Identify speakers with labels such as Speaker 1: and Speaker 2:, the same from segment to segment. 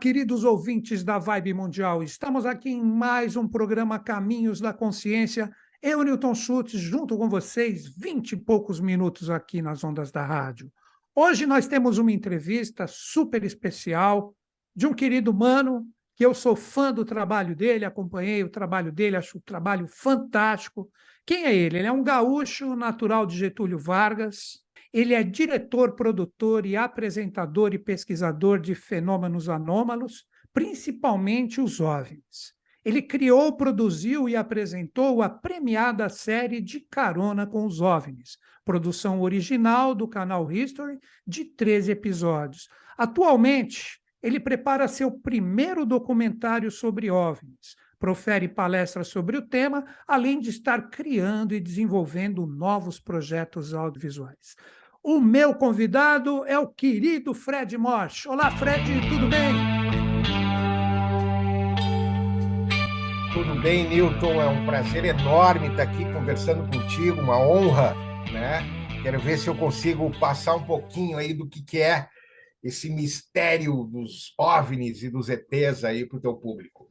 Speaker 1: queridos ouvintes da Vibe Mundial. Estamos aqui em mais um programa Caminhos da Consciência. Eu, Newton Schultz, junto com vocês, vinte e poucos minutos aqui nas ondas da rádio. Hoje nós temos uma entrevista super especial de um querido mano, que eu sou fã do trabalho dele, acompanhei o trabalho dele, acho o trabalho fantástico. Quem é ele? Ele é um gaúcho natural de Getúlio Vargas, ele é diretor, produtor e apresentador e pesquisador de fenômenos anômalos, principalmente os OVNIs. Ele criou, produziu e apresentou a premiada série De Carona com os OVNIs, produção original do canal History, de 13 episódios. Atualmente, ele prepara seu primeiro documentário sobre OVNIs, profere palestras sobre o tema, além de estar criando e desenvolvendo novos projetos audiovisuais. O meu convidado é o querido Fred Morsch. Olá, Fred, tudo bem?
Speaker 2: Tudo bem, Newton. É um prazer enorme estar aqui conversando contigo, uma honra, né? Quero ver se eu consigo passar um pouquinho aí do que, que é esse mistério dos OVNIs e dos ETs aí para o teu público.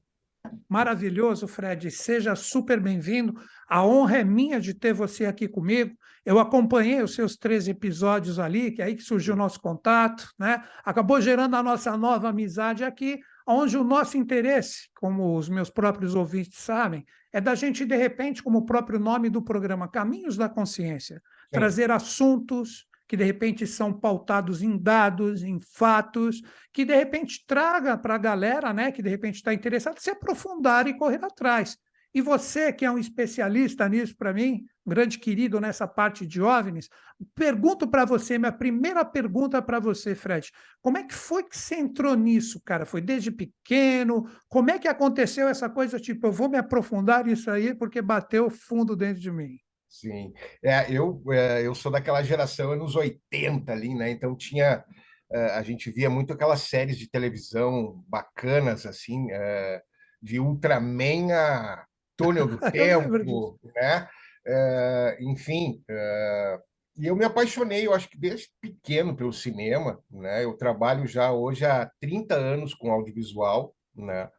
Speaker 1: Maravilhoso, Fred. Seja super bem-vindo. A honra é minha de ter você aqui comigo. Eu acompanhei os seus três episódios ali, que é aí que surgiu o nosso contato, né? Acabou gerando a nossa nova amizade aqui, onde o nosso interesse, como os meus próprios ouvintes sabem, é da gente, de repente, como o próprio nome do programa, Caminhos da Consciência, Sim. trazer assuntos que de repente são pautados em dados, em fatos, que de repente traga para a galera, né, que de repente está interessada, se aprofundar e correr atrás. E você, que é um especialista nisso para mim, grande querido nessa parte de OVNIs, pergunto para você, minha primeira pergunta para você, Fred, como é que foi que você entrou nisso, cara? Foi desde pequeno? Como é que aconteceu essa coisa, tipo, eu vou me aprofundar nisso aí porque bateu fundo dentro de mim?
Speaker 2: Sim, é, eu, é, eu sou daquela geração anos 80 ali, né? Então tinha é, a gente via muito aquelas séries de televisão bacanas assim, é, de Ultraman a Túnel do Tempo, né? É, enfim, é, e eu me apaixonei, eu acho que desde pequeno pelo cinema, né? Eu trabalho já hoje há 30 anos com audiovisual, né?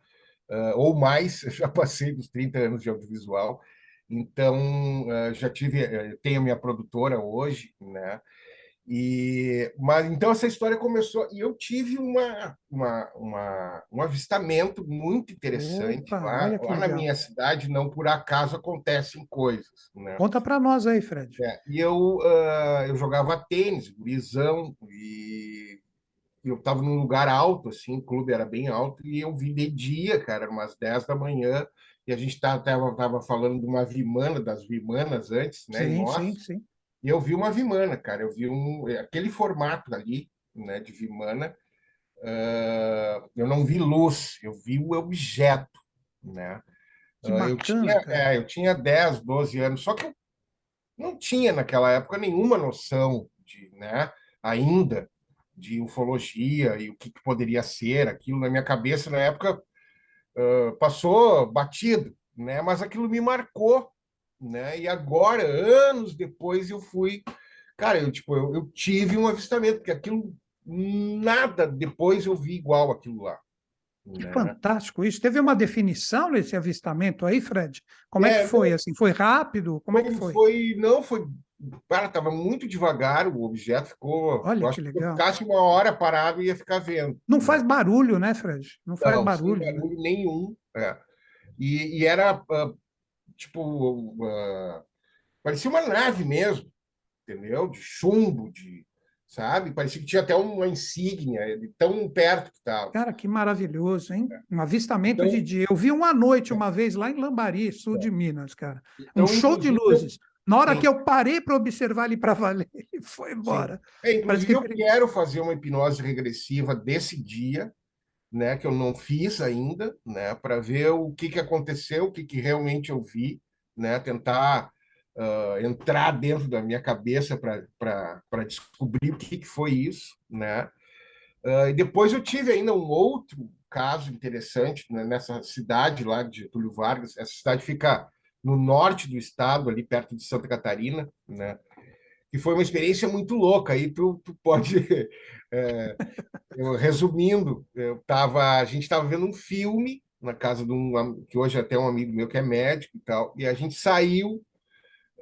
Speaker 2: ou mais, eu já passei dos 30 anos de audiovisual. Então, eh, já tive, eh, tenho minha produtora hoje, né? E, mas então essa história começou e eu tive uma, uma, uma um avistamento muito interessante Opa, lá, lá na minha cidade. Não por acaso acontecem coisas. Né?
Speaker 1: Conta para nós aí, Fred.
Speaker 2: É, e eu, uh, eu jogava tênis, gurizão, e eu estava num lugar alto, assim, o clube era bem alto, e eu vi de dia, cara, umas 10 da manhã, e a gente estava tava falando de uma vimana, das vimanas antes, né?
Speaker 1: Sim, sim, sim.
Speaker 2: E eu vi uma vimana, cara, eu vi um, aquele formato ali, né, de vimana, uh, eu não vi luz, eu vi o objeto, né?
Speaker 1: Que bacana,
Speaker 2: eu, tinha, é, eu tinha 10, 12 anos, só que eu não tinha naquela época nenhuma noção de, né, ainda, de ufologia e o que, que poderia ser aquilo. Na minha cabeça, na época, uh, passou batido, né? Mas aquilo me marcou, né? E agora, anos depois, eu fui, cara, eu tipo, eu, eu tive um avistamento, porque aquilo nada depois eu vi igual aquilo lá.
Speaker 1: Que né? fantástico isso. Teve uma definição nesse avistamento aí, Fred? Como é, é que foi? Assim, foi rápido? Como é que foi?
Speaker 2: foi não, foi Cara, estava muito devagar o objeto, ficou.
Speaker 1: Olha que legal.
Speaker 2: Se ficasse uma hora parado, ia ficar vendo.
Speaker 1: Não faz barulho, né, Fred? Não faz não, barulho.
Speaker 2: Sem barulho nenhum. É. E, e, era uh, tipo. Uh, parecia uma nave mesmo, entendeu? De chumbo, de. Sabe? Parecia que tinha até uma insígnia, de tão perto que estava.
Speaker 1: Cara, que maravilhoso, hein? É. Um avistamento então, de dia. Eu vi uma noite, uma vez, lá em Lambari, sul é. de Minas, cara. Então, um show de luzes. Na hora Sim. que eu parei para observar ele para valer, ele foi embora.
Speaker 2: É, inclusive, que... eu quero fazer uma hipnose regressiva desse dia, né, que eu não fiz ainda, né, para ver o que, que aconteceu, o que, que realmente eu vi, né, tentar uh, entrar dentro da minha cabeça para descobrir o que, que foi isso, né. Uh, e depois eu tive ainda um outro caso interessante né, nessa cidade lá de Getúlio Vargas. Essa cidade fica no norte do estado, ali perto de Santa Catarina, né? Que foi uma experiência muito louca. Aí tu, tu pode, é, eu, resumindo, eu tava, a gente estava vendo um filme na casa de um que hoje é até um amigo meu que é médico e tal, e a gente saiu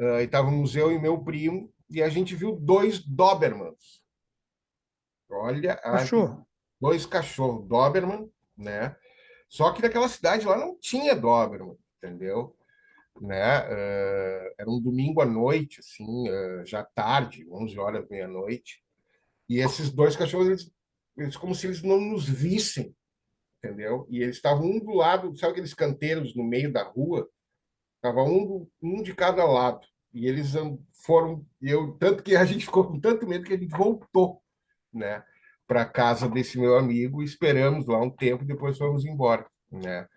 Speaker 2: uh, e estávamos eu e meu primo e a gente viu dois Dobermans. Olha,
Speaker 1: cachorro.
Speaker 2: dois cachorros Doberman, né? Só que naquela cidade lá não tinha Doberman, entendeu? Né? Uh, era um domingo à noite, assim, uh, já tarde, 11 horas, meia-noite. E esses dois cachorros, eles, eles, como se eles não nos vissem, entendeu? E eles estavam um do lado, sabe aqueles canteiros no meio da rua? Tava um, um de cada lado. E eles foram, eu tanto que a gente ficou com tanto medo que a gente voltou, né, para casa desse meu amigo, esperamos lá um tempo, depois fomos embora, né?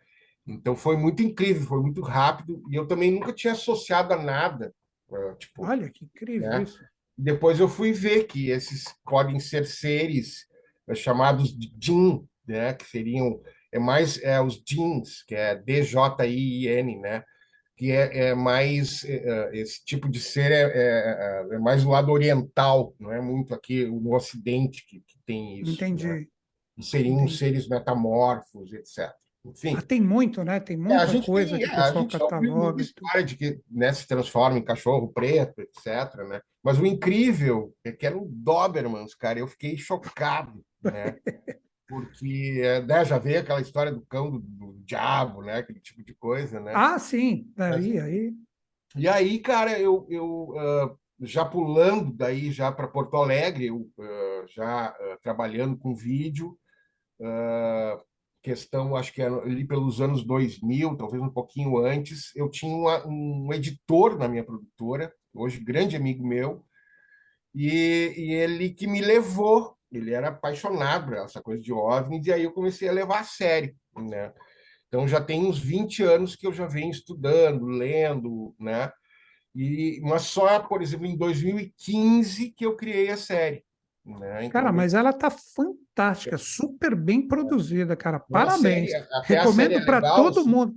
Speaker 2: Então foi muito incrível, foi muito rápido e eu também nunca tinha associado a nada, tipo.
Speaker 1: Olha que incrível né? isso.
Speaker 2: Depois eu fui ver que esses podem ser seres é, chamados de Jin, né, que seriam é mais é, os jeans, que é D J I N, né? que é, é mais é, é, esse tipo de ser é, é, é, mais do lado oriental, não é muito aqui no Ocidente que, que tem isso.
Speaker 1: Entendi. Né?
Speaker 2: seriam Entendi. seres metamorfos, etc. Enfim. Ah,
Speaker 1: tem muito, né? Tem muita é, coisa
Speaker 2: tem, que o pessoal cataloga. história de que né, se transforma em cachorro preto, etc. Né? Mas o incrível é que eram Dobermans, cara. Eu fiquei chocado, né? porque né, já veio aquela história do cão do, do, diabo, né? Aquele tipo de coisa, né?
Speaker 1: Ah, sim, daí, Mas, aí.
Speaker 2: E aí, cara, eu, eu uh, já pulando daí já para Porto Alegre, eu, uh, já uh, trabalhando com vídeo, questão, acho que ali pelos anos 2000, talvez um pouquinho antes, eu tinha uma, um editor na minha produtora, hoje grande amigo meu, e, e ele que me levou ele era apaixonado por essa coisa de OVNIs, e aí eu comecei a levar a sério, né? Então já tem uns 20 anos que eu já venho estudando, lendo, né? E, mas só, por exemplo, em 2015 que eu criei a série. Né?
Speaker 1: Então, cara, mas ela tá fantástica, super bem produzida, cara. Parabéns. Série, Recomendo é para todo assim. mundo.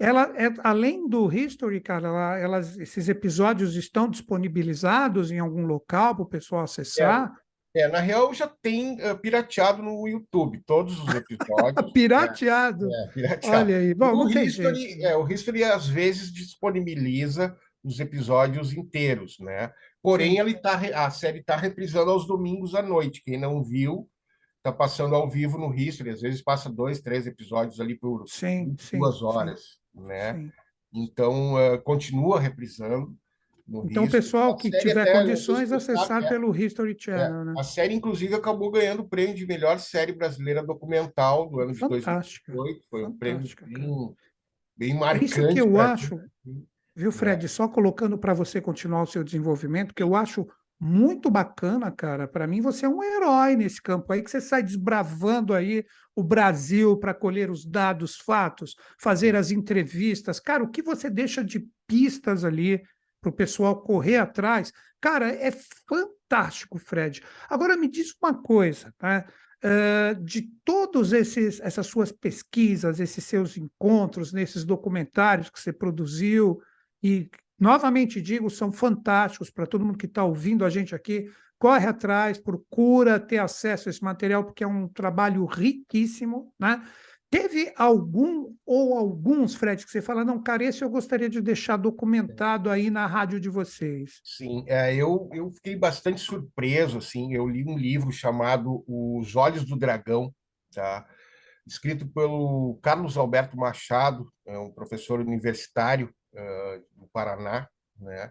Speaker 1: Ela é além do History, cara, ela, elas, esses episódios estão disponibilizados em algum local para o pessoal acessar. É.
Speaker 2: É, na real já tem uh, pirateado no YouTube, todos os episódios.
Speaker 1: pirateado?
Speaker 2: É, é, pirateado.
Speaker 1: Olha aí, bom,
Speaker 2: o History, é, o History às vezes disponibiliza os episódios inteiros, né? Porém, ele tá, a série está reprisando aos domingos à noite. Quem não viu, está passando ao vivo no History. Às vezes passa dois, três episódios ali por
Speaker 1: sim,
Speaker 2: duas
Speaker 1: sim,
Speaker 2: horas, sim, né? Então, uh, continua reprisando.
Speaker 1: Então, o pessoal que tiver até, condições, acessar é, pelo History Channel. É, né?
Speaker 2: A série, inclusive, acabou ganhando o prêmio de melhor série brasileira documental do ano
Speaker 1: Fantástica.
Speaker 2: de 2008. Foi um prêmio bem, bem marcante.
Speaker 1: Isso que eu acho, viu, Fred? É. Só colocando para você continuar o seu desenvolvimento, que eu acho muito bacana, cara. Para mim, você é um herói nesse campo aí, que você sai desbravando aí o Brasil para colher os dados, fatos, fazer as entrevistas. Cara, o que você deixa de pistas ali para o pessoal correr atrás. Cara, é fantástico, Fred. Agora me diz uma coisa, tá? Uh, de todos esses essas suas pesquisas, esses seus encontros, nesses documentários que você produziu e novamente digo são fantásticos para todo mundo que está ouvindo a gente aqui. Corre atrás, procura ter acesso a esse material porque é um trabalho riquíssimo, né? Teve algum ou alguns, Fred, que você fala, não, cara, esse eu gostaria de deixar documentado aí na rádio de vocês.
Speaker 2: Sim, é, eu, eu fiquei bastante surpreso, assim, eu li um livro chamado Os Olhos do Dragão, tá? escrito pelo Carlos Alberto Machado, é um professor universitário uh, Paraná, né?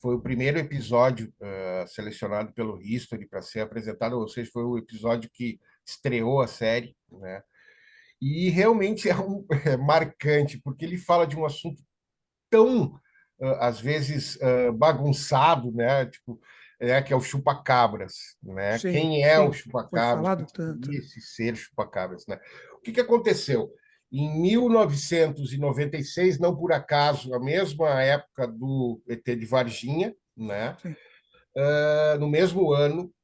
Speaker 2: Foi o primeiro episódio uh, selecionado pelo History para ser apresentado, ou seja, foi o episódio que estreou a série, né? E realmente é, um, é marcante, porque ele fala de um assunto tão, às vezes, bagunçado, né? Tipo, é, que é o chupacabras, né? Sim, Quem é sim, o chupacabras? Esse ser chupacabras, né? O que, que aconteceu? Em 1996, não por acaso, a mesma época do ET de Varginha, né? Uh, no mesmo ano,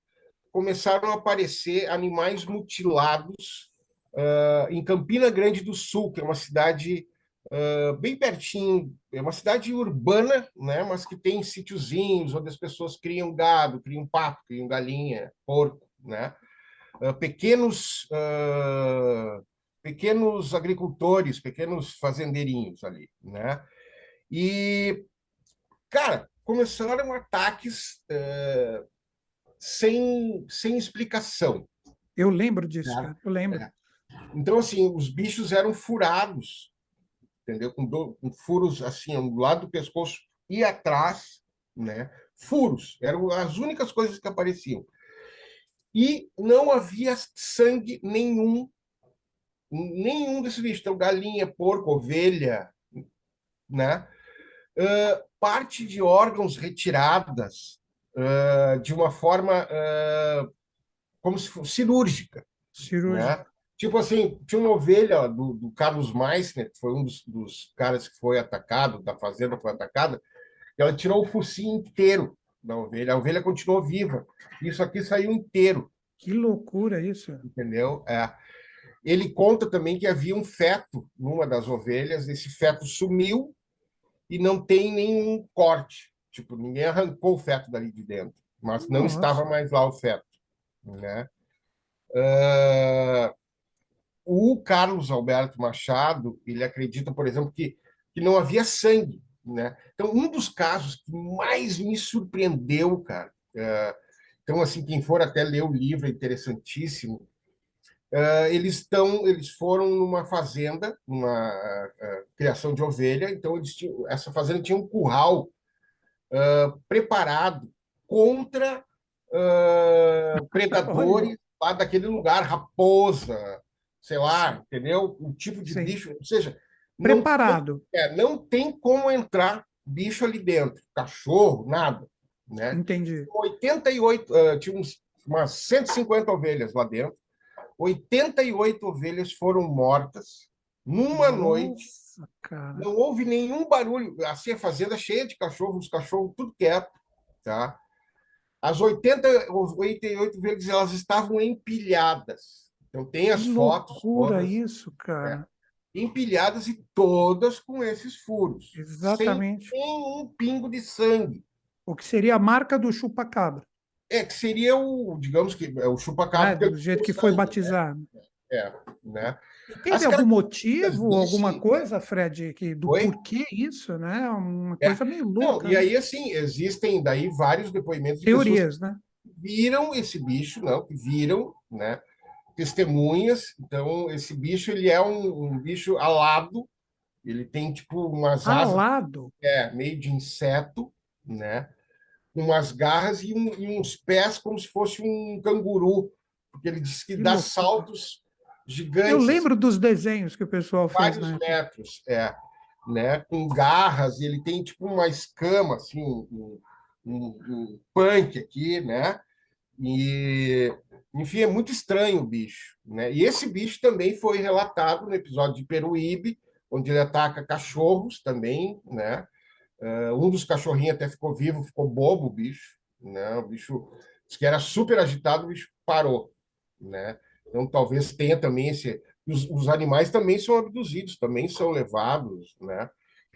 Speaker 2: começaram a aparecer animais mutilados uh, em Campina Grande do Sul, que é uma cidade uh, bem pertinho. É uma cidade urbana, né? mas que tem sítiozinhos onde as pessoas criam gado, criam pato, criam galinha, porco. Né? Pequenos, pequenos agricultores, pequenos fazendeirinhos ali. Né? E, cara, começaram ataques sem, sem explicação.
Speaker 1: Eu lembro disso, né? Eu lembro. É.
Speaker 2: Então, assim, os bichos eram furados, entendeu? Com, do, com furos assim, do lado do pescoço e atrás, né? Furos, eram as únicas coisas que apareciam. E não havia sangue nenhum, nenhum desses bichos. Então, galinha, porco, ovelha, né? Uh, parte de órgãos retiradas uh, de uma forma uh, como se fosse cirúrgica. Cirúrgica. Né? Tipo assim, tinha uma ovelha do, do Carlos Meissner, que foi um dos, dos, caras que foi atacado, da fazenda foi atacada, ela tirou o focinho inteiro da ovelha. A ovelha continuou viva. Isso aqui saiu inteiro.
Speaker 1: Que loucura isso.
Speaker 2: Entendeu? É. Ele conta também que havia um feto numa das ovelhas, esse feto sumiu e não tem nenhum corte. Tipo, ninguém arrancou o feto dali de dentro, mas não Nossa. estava mais lá o feto. Né? Uh, o Carlos Alberto Machado, ele acredita, por exemplo, que, que não havia sangue. Né? Então, um dos casos que mais me surpreendeu, cara, uh, então, assim, quem for até ler o livro é interessantíssimo, Uh, eles estão, eles foram numa fazenda, numa uh, criação de ovelha. Então tinham, essa fazenda tinha um curral uh, preparado contra predadores lá daquele lugar, raposa, sei lá, entendeu? Um tipo de Sim. bicho, ou seja,
Speaker 1: preparado.
Speaker 2: Não, é, não tem como entrar bicho ali dentro, cachorro, nada, né?
Speaker 1: Entendi.
Speaker 2: 88, uh, tinha uns, umas 150 ovelhas lá dentro. 88 ovelhas foram mortas numa Nossa, noite. Cara. Não houve nenhum barulho. Assim, a fazenda cheia de cachorros, os cachorros tudo quieto, tá? As 80, 88 ovelhas, elas estavam empilhadas. Então tem as que fotos.
Speaker 1: Loucura todas, isso, cara.
Speaker 2: É, empilhadas e todas com esses furos.
Speaker 1: Exatamente.
Speaker 2: Sem um pingo de sangue.
Speaker 1: O que seria a marca do chupa-cabra.
Speaker 2: É, que seria o, digamos que, é o chupa-cabra.
Speaker 1: É, do jeito que foi batizado.
Speaker 2: Né? É, né?
Speaker 1: Teve algum motivo, alguma coisa, Fred, que, do Oi? porquê isso, né? Uma é. coisa é. meio louca.
Speaker 2: Não, e né? aí, assim, existem daí vários depoimentos
Speaker 1: de Teorias, né?
Speaker 2: viram esse bicho, não, que viram, né? Testemunhas. Então, esse bicho, ele é um, um bicho alado, ele tem, tipo, umas
Speaker 1: asas... Alado?
Speaker 2: É, meio de inseto, né? Umas garras e, um, e, uns pés como se fosse um canguru, porque ele diz que, que dá loucura. saltos gigantes.
Speaker 1: Eu lembro dos desenhos que o pessoal fez.
Speaker 2: Vários né? metros, é. Né? Com garras, e ele tem tipo uma escama, assim, um, um, um punk aqui, né? E, enfim, é muito estranho o bicho. Né? E esse bicho também foi relatado no episódio de Peruíbe, onde ele ataca cachorros também, né? Uh, um dos cachorrinhos até ficou vivo, ficou bobo o bicho, né? O bicho disse que era super agitado, o bicho parou, né? Então talvez tenha também esse. Os, os animais também são abduzidos, também são levados, né?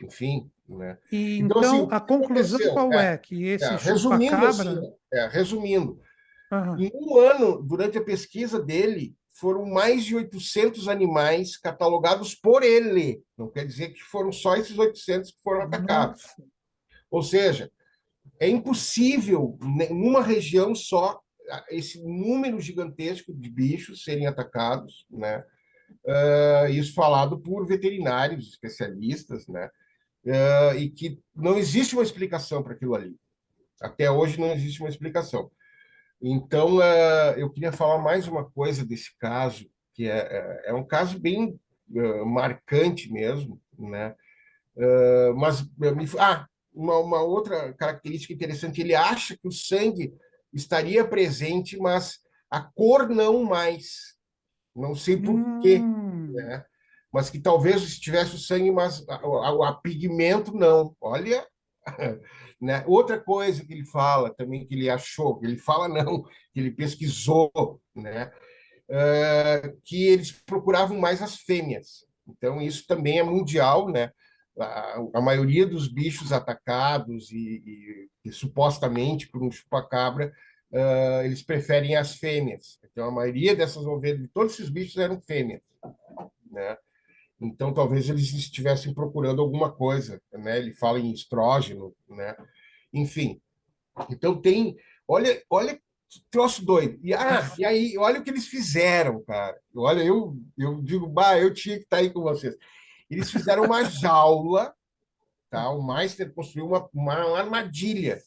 Speaker 2: Enfim, né?
Speaker 1: E, então, então assim, a conclusão qual é? é? Que esse é,
Speaker 2: resumindo, assim, é, resumindo, uhum. em um ano durante a pesquisa dele foram mais de 800 animais catalogados por ele. Não quer dizer que foram só esses 800 que foram atacados. Nossa. Ou seja, é impossível, numa região só, esse número gigantesco de bichos serem atacados, né? Uh, isso falado por veterinários, especialistas, né? Uh, e que não existe uma explicação para aquilo ali. Até hoje não existe uma explicação. Então, uh, eu queria falar mais uma coisa desse caso, que é, é, é um caso bem uh, marcante mesmo, né? Uh, mas, ah, uma, uma, outra característica interessante, ele acha que o sangue estaria presente, mas a cor não mais. Não sei por hum. né? Mas que talvez estivesse o sangue, mas a, a, a pigmento não. Olha, Né? Outra coisa que ele fala também, que ele achou, que ele fala não, que ele pesquisou, né? Uh, que eles procuravam mais as fêmeas. Então, isso também é mundial, né? A, a maioria dos bichos atacados e, e, e supostamente por um chupacabra, uh, eles preferem as fêmeas. Então, a maioria dessas ovelhas, de todos esses bichos eram fêmeas, né? Então, talvez eles estivessem procurando alguma coisa, né? Ele fala em estrógeno, né? Enfim. Então, tem... Olha, olha troço doido. E, ah, e aí, olha o que eles fizeram, cara. Olha, eu, eu digo, bah, eu tinha que estar aí com vocês. Eles fizeram uma jaula, tá? O Meister construiu uma, uma armadilha,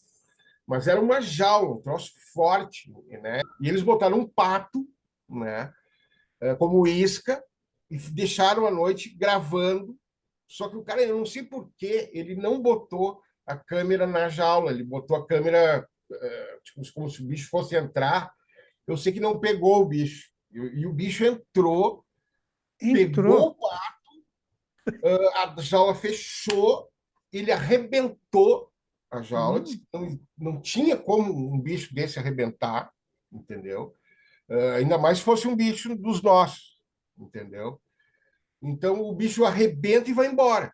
Speaker 2: mas era uma jaula, um troço forte, né? E eles botaram um pato, né? Eh, como isca e deixaram a noite gravando. Só que o cara, eu não sei por que ele não botou a câmera na jaula, ele botou a câmera é, tipo, como se o bicho fosse entrar. Eu sei que não pegou o bicho. E, o bicho entrou, entrou. pegou o quarto, a jaula fechou, ele arrebentou a jaula. Hum. Não, não tinha como um bicho desse arrebentar, entendeu? Uh, ainda mais se fosse um bicho dos nossos, entendeu? Então o bicho arrebenta e vai embora.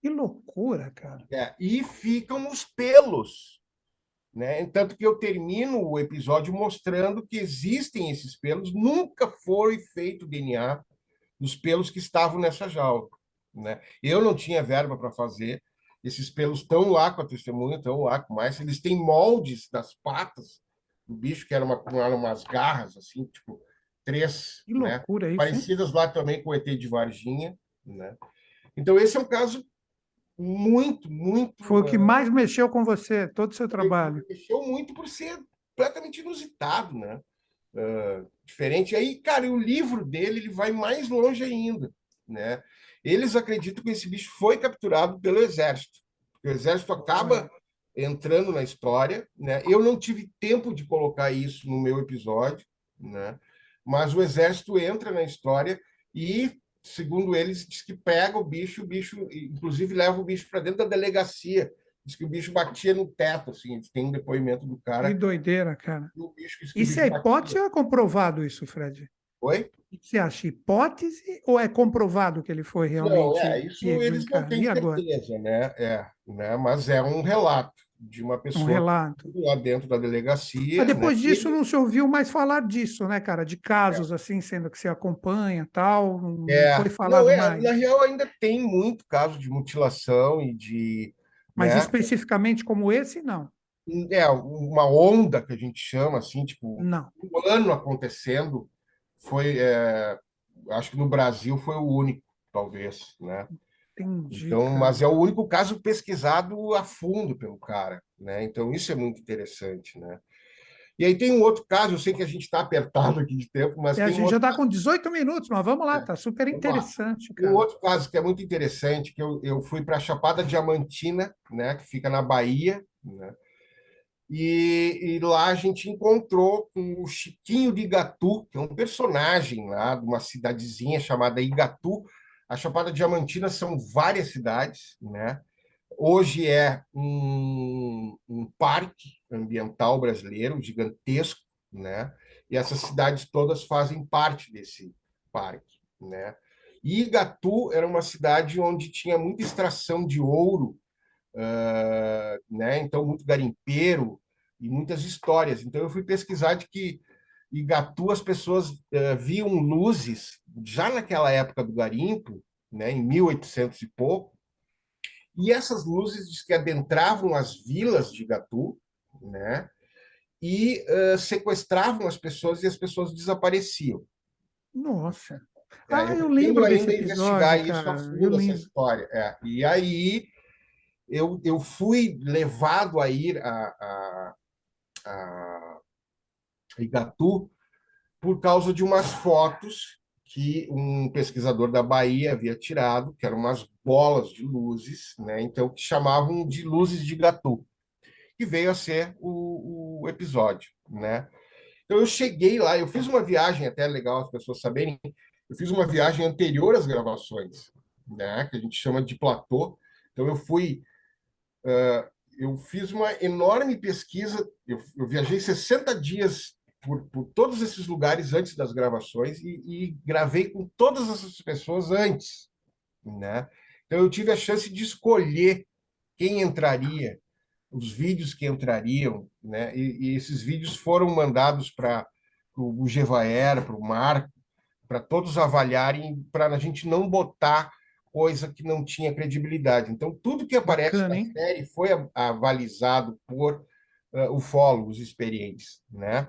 Speaker 1: Que loucura, cara.
Speaker 2: É, e ficam os pelos né? Tanto que eu termino o episódio mostrando que existem esses pelos, nunca foi feito DNA dos pelos que estavam nessa jaula. Né? Eu não tinha verba para fazer, esses pelos estão lá com a testemunha, estão lá com mais. Eles têm moldes das patas do bicho, que eram uma, umas garras, assim, tipo, três.
Speaker 1: Que né? loucura
Speaker 2: né? isso, Parecidas lá também com o ET de Varginha. Né? Então, esse é um caso muito, muito.
Speaker 1: Foi o que mais mexeu com você, todo o seu trabalho.
Speaker 2: Mexeu muito por ser completamente inusitado, né? Uh, diferente. Aí, cara, o livro dele ele vai mais longe ainda, né? Eles acreditam que esse bicho foi capturado pelo exército. O exército acaba entrando na história, né? Eu não tive tempo de colocar isso no meu episódio, né? Mas o exército entra na história e segundo eles, diz que pega o bicho, o bicho, inclusive leva o bicho para dentro da delegacia. Diz que o bicho batia no teto, assim, tem um depoimento do cara.
Speaker 1: Que doideira, cara. isso é hipótese ou é comprovado isso, Fred?
Speaker 2: Oi?
Speaker 1: Você acha hipótese ou é comprovado que ele foi realmente? Não,
Speaker 2: é, isso eles não têm certeza, né? É, né? Mas é um relato de uma pessoa
Speaker 1: um relato.
Speaker 2: lá dentro da delegacia.
Speaker 1: Mas depois né? disso não se ouviu mais falar disso, né, cara? De casos é. assim, sendo que se acompanha tal, não é. foi falado não, é, mais.
Speaker 2: Na real, ainda tem muito caso de mutilação e de.
Speaker 1: Mas né? especificamente como esse, não.
Speaker 2: É, uma onda que a gente chama, assim, tipo,
Speaker 1: não.
Speaker 2: um ano acontecendo, foi. É, acho que no Brasil foi o único, talvez, né?
Speaker 1: Entendi.
Speaker 2: Então, cara. mas é o único caso pesquisado a fundo pelo cara, né? Então isso é muito interessante, né? E aí tem um outro caso, eu sei que a gente está apertado aqui de tempo, mas.
Speaker 1: É,
Speaker 2: a
Speaker 1: gente
Speaker 2: um
Speaker 1: já está com 18 minutos, mas vamos lá, está é, super interessante.
Speaker 2: Um outro caso que é muito interessante, que eu, eu fui para a Chapada Diamantina, né, que fica na Bahia, né? E, e, lá a gente encontrou com o Chiquinho de Igatu, que é um personagem lá de uma cidadezinha chamada Igatu, a Chapada Diamantina são várias cidades, né? Hoje é um, um parque ambiental brasileiro gigantesco, né? E essas cidades todas fazem parte desse parque, né? E Igatu era uma cidade onde tinha muita extração de ouro, uh, né? Então muito garimpeiro e muitas histórias. Então eu fui pesquisar de que Igatu as pessoas uh, viam luzes já naquela época do garimpo, né, em 1800 e pouco, e essas luzes diz que adentravam as vilas de Igatu, né, e uh, sequestravam as pessoas e as pessoas desapareciam.
Speaker 1: Nossa. É, ah, eu, eu lembro ainda desse investigar episódio, isso a
Speaker 2: fundo, essa história. É. E aí eu, eu fui levado a ir a, a, a Igatu por causa de umas fotos que um pesquisador da Bahia havia tirado, que eram umas bolas de luzes, né? então que chamavam de luzes de Gatu, que veio a ser o, o episódio. Né? Então eu cheguei lá, eu fiz uma viagem, até legal as pessoas saberem, eu fiz uma viagem anterior às gravações, né? que a gente chama de platô. Então eu fui, uh, eu fiz uma enorme pesquisa, eu, eu viajei 60 dias por, por todos esses lugares antes das gravações e, e gravei com todas essas pessoas antes, né? Então eu tive a chance de escolher quem entraria, os vídeos que entrariam, né? E, e esses vídeos foram mandados para o Gevaer, para o Marco, para todos avaliarem, para a gente não botar coisa que não tinha credibilidade. Então, tudo que aparece Bacana, na hein? série foi avalizado por uh, ufólogos experientes, né?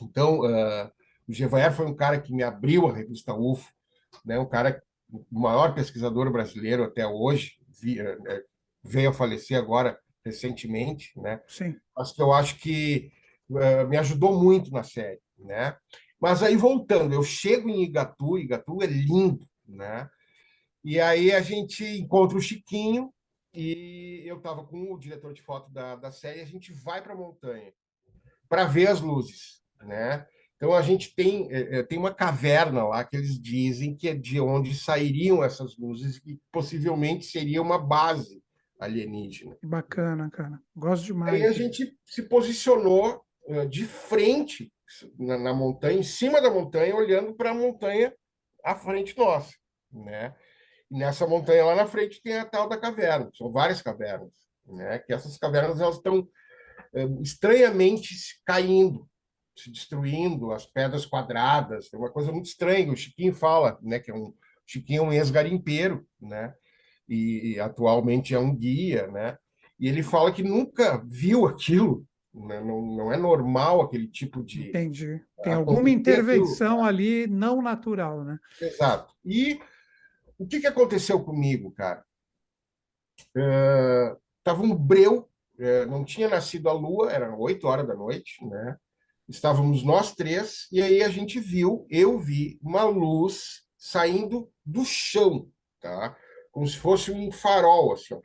Speaker 2: Então, uh, o Gevaer foi um cara que me abriu a revista UFO, né? Um cara, o maior pesquisador brasileiro até hoje, vi, uh, veio a falecer agora recentemente, né?
Speaker 1: Sim.
Speaker 2: Mas que eu acho que uh, me ajudou muito na série, né? Mas aí voltando, eu chego em Igatu, Igatu é lindo, né? E aí a gente encontra o Chiquinho e eu estava com o diretor de foto da, da série, a gente vai para a montanha para ver as luzes, né? Então a gente tem é, tem uma caverna lá que eles dizem que é de onde sairiam essas luzes e possivelmente seria uma base alienígena.
Speaker 1: Bacana, cara. Gosto demais.
Speaker 2: Aí a gente se posicionou uh, de frente na, na, montanha, em cima da montanha, olhando para a montanha à frente nossa, né? E nessa montanha lá na frente tem a tal da caverna. São várias cavernas, né? Que essas cavernas elas estão uh, estranhamente caindo, se destruindo, as pedras quadradas. É uma coisa muito estranha. O Chiquinho fala, né? Que é um Chiquinho é um ex-garimpeiro, né? e, atualmente é um guia, né? E ele fala que nunca viu aquilo, né? não, não é normal aquele tipo de.
Speaker 1: Entendi. Tem alguma intervenção aquilo. ali não natural, né?
Speaker 2: Exato. E o que, que aconteceu comigo, cara? Uh, tava um breu, uh, não tinha nascido a lua, eram oito horas da noite, né? Estávamos nós três, e aí a gente viu, eu vi uma luz saindo do chão, tá? como se fosse um farol, assim, ó,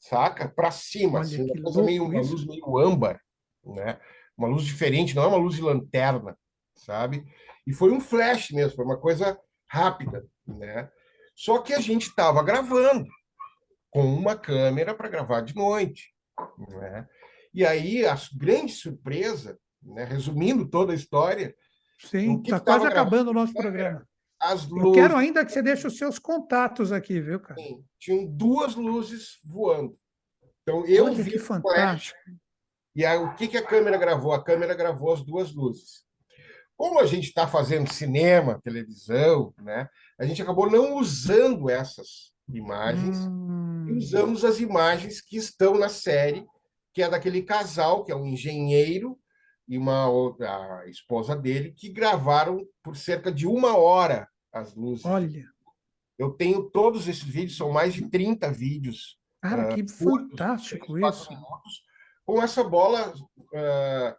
Speaker 2: saca? Para cima, assim, uma coisa meio, uma luz meio âmbar, né? Uma luz diferente, não é uma luz de lanterna, sabe? E foi um flash mesmo, foi uma coisa rápida, né? Só que a gente estava gravando com uma câmera para gravar de noite, né? E aí a grande surpresa, né, resumindo toda a história,
Speaker 1: Sim, está quase acabando o nosso programa. As luzes... Eu quero ainda que você deixe os seus contatos aqui, viu, cara? Sim,
Speaker 2: tinham duas luzes voando. Então eu
Speaker 1: Olha, vi que fantástico.
Speaker 2: e aí, o que, que a câmera gravou? A câmera gravou as duas luzes. Como a gente está fazendo cinema, televisão, né? A gente acabou não usando essas imagens hum... e usamos as imagens que estão na série, que é daquele casal, que é um engenheiro e uma outra a esposa dele, que gravaram por cerca de uma hora as luzes.
Speaker 1: Olha.
Speaker 2: Eu tenho todos esses vídeos, são mais de 30 vídeos.
Speaker 1: Cara, uh, que curtos, fantástico isso.
Speaker 2: Minutos, com essa bola, uh,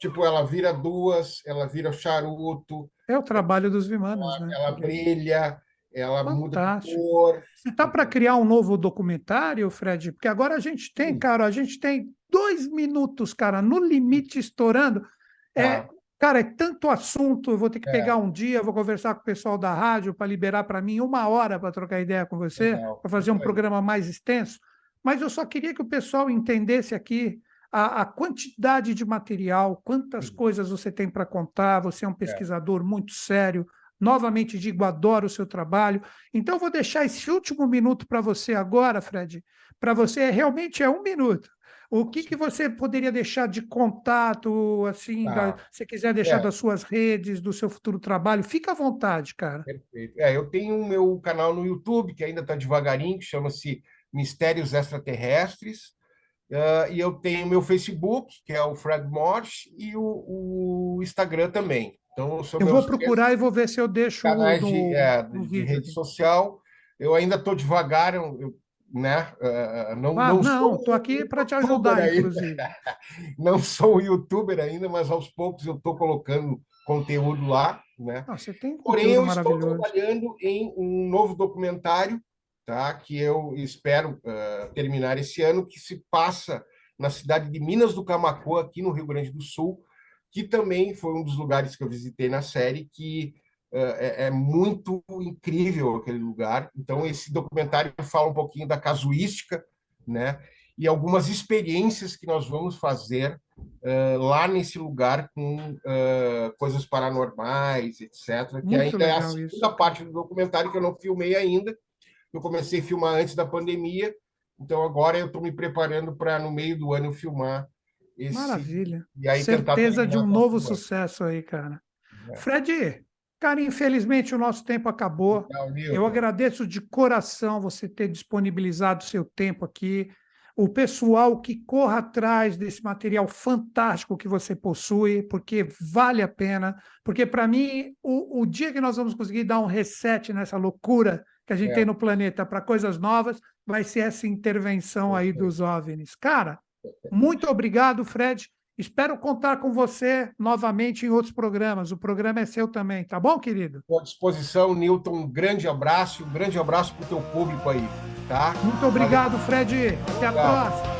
Speaker 2: tipo, ela vira duas, ela vira charuto.
Speaker 1: É o trabalho dos Vimanos,
Speaker 2: ela,
Speaker 1: né?
Speaker 2: Ela brilha, ela Fantástico. muda cor.
Speaker 1: Você está para criar um novo documentário, Fred? Porque agora a gente tem, Sim. cara, a gente tem dois minutos, cara, no limite estourando. É, ah. Cara, é tanto assunto, eu vou ter que é. pegar um dia, vou conversar com o pessoal da rádio para liberar para mim uma hora para trocar ideia com você, para fazer um programa mais extenso. Mas eu só queria que o pessoal entendesse aqui a, a quantidade de material, quantas uhum. coisas você tem para contar. Você é um é. pesquisador é. muito sério. Novamente digo, adoro o seu trabalho. Então, vou deixar esse último minuto para você agora, Fred. Para você, realmente é um minuto o que, que você poderia deixar de contato, assim, tá. da, se quiser deixar é. das suas redes, do seu futuro trabalho? Fica à vontade, cara.
Speaker 2: Perfeito. É, eu tenho o meu canal no YouTube, que ainda está devagarinho, que chama-se Mistérios Extraterrestres. Uh, e eu tenho meu Facebook, que é o Fred Morse, e o, o Instagram também. Então,
Speaker 1: eu vou procurar e vou ver se eu deixo
Speaker 2: canais no, de, é, de, de rede social. Eu ainda estou devagar, eu né?
Speaker 1: Uh, não, ah, não, estou aqui para te ajudar, inclusive.
Speaker 2: não sou youtuber ainda, mas aos poucos eu estou colocando conteúdo lá, né?
Speaker 1: Ah, você tem
Speaker 2: Porém, eu estou trabalhando em um novo documentário, tá? Que eu espero uh, terminar esse ano, que se passa na cidade de Minas do Camacuã, aqui no Rio Grande do Sul, que também foi um dos lugares que eu visitei na série, que é, é, muito incrível aquele lugar. Então, esse documentário fala um pouquinho da casuística, né? e algumas experiências que nós vamos fazer uh, lá nesse lugar com uh, coisas paranormais, etc.
Speaker 1: Muito
Speaker 2: que ainda é a segunda
Speaker 1: isso.
Speaker 2: parte do documentário que eu não filmei ainda. Eu comecei a filmar antes da pandemia, então agora eu estou me preparando para, no meio do ano, filmar esse.
Speaker 1: Maravilha.
Speaker 2: E
Speaker 1: Certeza de um novo sucesso aí, cara.
Speaker 2: É.
Speaker 1: Fred, cara, infelizmente o nosso tempo acabou. Eu agradeço de coração você ter disponibilizado o seu tempo aqui. O pessoal que corra atrás desse material fantástico que você possui, porque vale a pena. Porque, para mim, o, o dia que nós vamos conseguir dar um reset nessa loucura que a gente
Speaker 2: É.
Speaker 1: tem no planeta para coisas novas, vai ser essa intervenção aí dos OVNIs. Cara, muito obrigado, Fred. Espero contar com você novamente em outros programas. O programa é seu também, tá bom, querido?
Speaker 2: Estou à disposição, Newton. Um grande abraço, um grande abraço para o teu público aí, tá?
Speaker 1: Muito obrigado, Fred. Até a
Speaker 2: Obrigado.
Speaker 1: próxima.